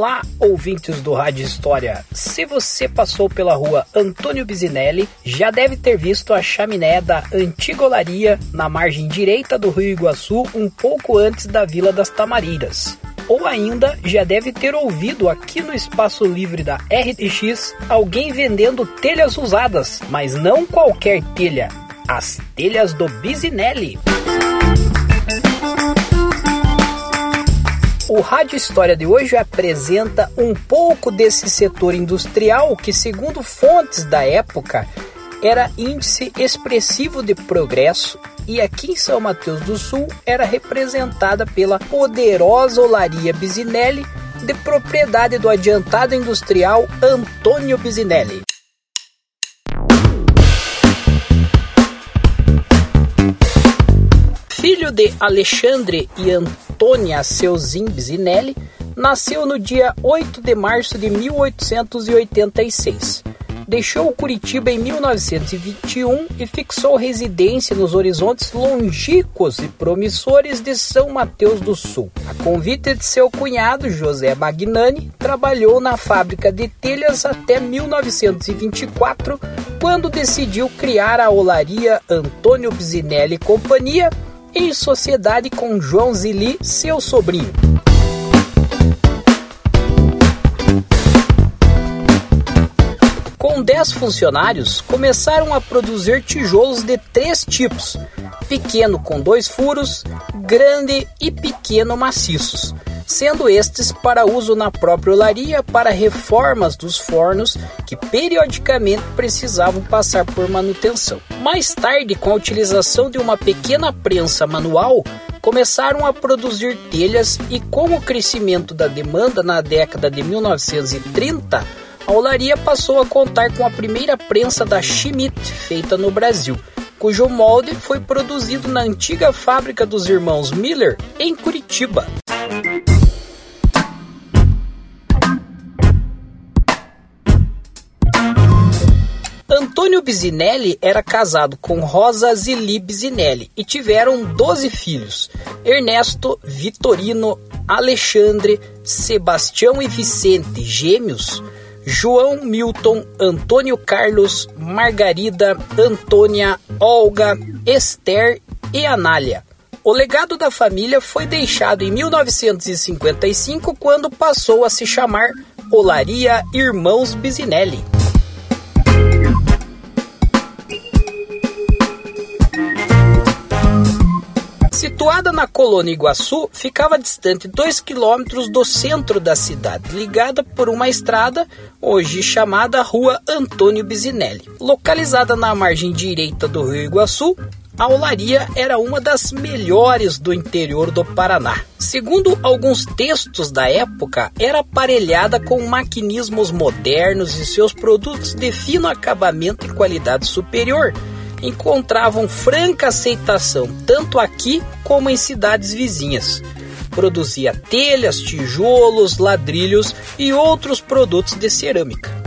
Olá, ouvintes do Rádio História. Se você passou pela rua Antônio Bisinelli, já deve ter visto a chaminé da antiga olaria na margem direita do Rio Iguaçu, um pouco antes da Vila das Tamareiras. Ou ainda já deve ter ouvido aqui no espaço livre da RTX alguém vendendo telhas usadas, mas não qualquer telha, as telhas do Bisinelli. O Rádio História de hoje apresenta um pouco desse setor industrial que, segundo fontes da época, era índice expressivo de progresso e aqui em São Mateus do Sul era representada pela poderosa olaria Bisinelli, de propriedade do adiantado industrial Antônio Bisinelli. Filho de Alexandre e Antônia Seuzin Bisinelli, nasceu no dia 8 de março de 1886. Deixou Curitiba em 1921 e fixou residência nos horizontes longínquos e promissores de São Mateus do Sul. A convite de seu cunhado, José Magnani, trabalhou na fábrica de telhas até 1924, quando decidiu criar a olaria Antônio Bisinelli Companhia, em sociedade com João Zili, seu sobrinho. Com 10 funcionários, começaram a produzir tijolos de três tipos: pequeno com dois furos, grande e pequeno maciços, sendo estes para uso na própria olaria para reformas dos fornos que periodicamente precisavam passar por manutenção. Mais tarde, com a utilização de uma pequena prensa manual, começaram a produzir telhas e com o crescimento da demanda na década de 1930, a olaria passou a contar com a primeira prensa da Schmidt feita no Brasil, cujo molde foi produzido na antiga fábrica dos irmãos Miller em Curitiba. Antônio Bisinelli era casado com Rosa Zili Bisinelli e tiveram 12 filhos: Ernesto, Vitorino, Alexandre, Sebastião e Vicente, gêmeos, João Milton, Antônio Carlos, Margarida, Antônia, Olga, Esther e Anália. O legado da família foi deixado em 1955, quando passou a se chamar Olaria Irmãos Bisinelli. Situada na colônia Iguaçu, ficava distante 2 quilômetros do centro da cidade, ligada por uma estrada, hoje chamada Rua Antônio Bisinelli. Localizada na margem direita do rio Iguaçu, a olaria era uma das melhores do interior do Paraná. Segundo alguns textos da época, era aparelhada com maquinismos modernos e seus produtos de fino acabamento e qualidade superior encontravam franca aceitação tanto aqui como em cidades vizinhas. Produzia telhas, tijolos, ladrilhos e outros produtos de cerâmica.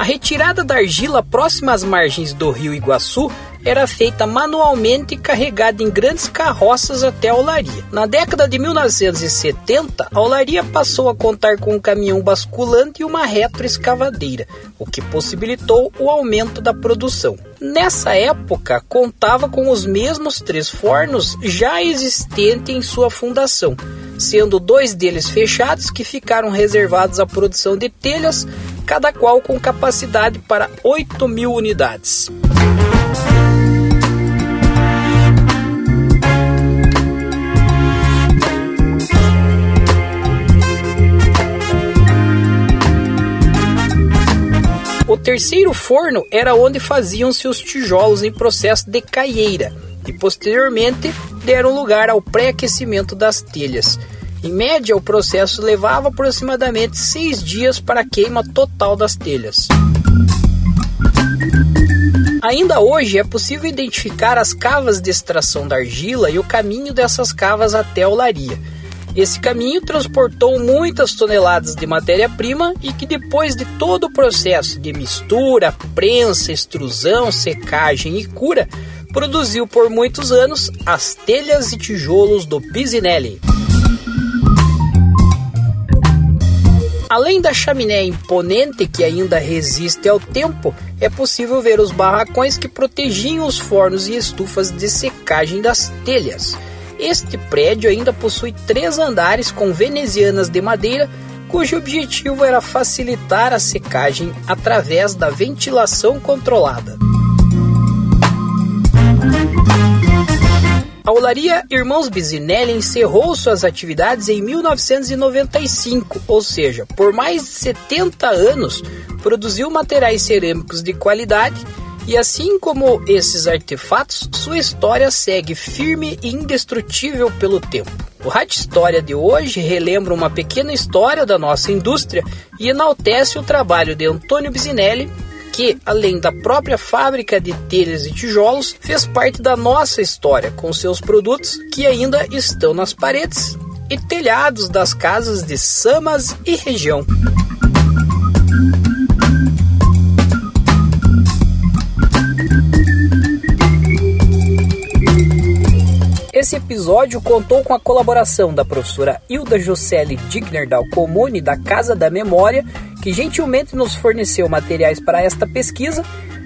A retirada da argila próxima às margens do rio Iguaçu era feita manualmente e carregada em grandes carroças até a olaria. Na década de 1970, a olaria passou a contar com um caminhão basculante e uma retroescavadeira, o que possibilitou o aumento da produção. Nessa época, contava com os mesmos três fornos já existentes em sua fundação, sendo dois deles fechados que ficaram reservados à produção de telhas cada qual com capacidade para 8 mil unidades. O terceiro forno era onde faziam-se os tijolos em processo de caieira e posteriormente deram lugar ao pré-aquecimento das telhas. Em média, o processo levava aproximadamente seis dias para a queima total das telhas. Ainda hoje é possível identificar as cavas de extração da argila e o caminho dessas cavas até a olaria. Esse caminho transportou muitas toneladas de matéria-prima e que depois de todo o processo de mistura, prensa, extrusão, secagem e cura, produziu por muitos anos as telhas e tijolos do Pisinelli. Além da chaminé imponente que ainda resiste ao tempo, é possível ver os barracões que protegiam os fornos e estufas de secagem das telhas. Este prédio ainda possui três andares com venezianas de madeira, cujo objetivo era facilitar a secagem através da ventilação controlada. A olaria Irmãos Bisinelli encerrou suas atividades em 1995, ou seja, por mais de 70 anos produziu materiais cerâmicos de qualidade e assim como esses artefatos, sua história segue firme e indestrutível pelo tempo. O Rádio História de hoje relembra uma pequena história da nossa indústria e enaltece o trabalho de Antônio Bisinelli, que, além da própria fábrica de telhas e tijolos, fez parte da nossa história com seus produtos que ainda estão nas paredes e telhados das casas de Samas e região. Esse episódio contou com a colaboração da professora Hilda Jocelyn Digner da Comune da Casa da Memória, que gentilmente nos forneceu materiais para esta pesquisa,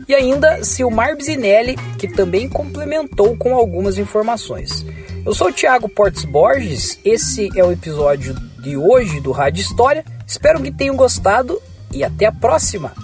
e ainda Silmar Bisinelli, que também complementou com algumas informações. Eu sou o Thiago Portes Borges, esse é o episódio de hoje do Rádio História. Espero que tenham gostado e até a próxima!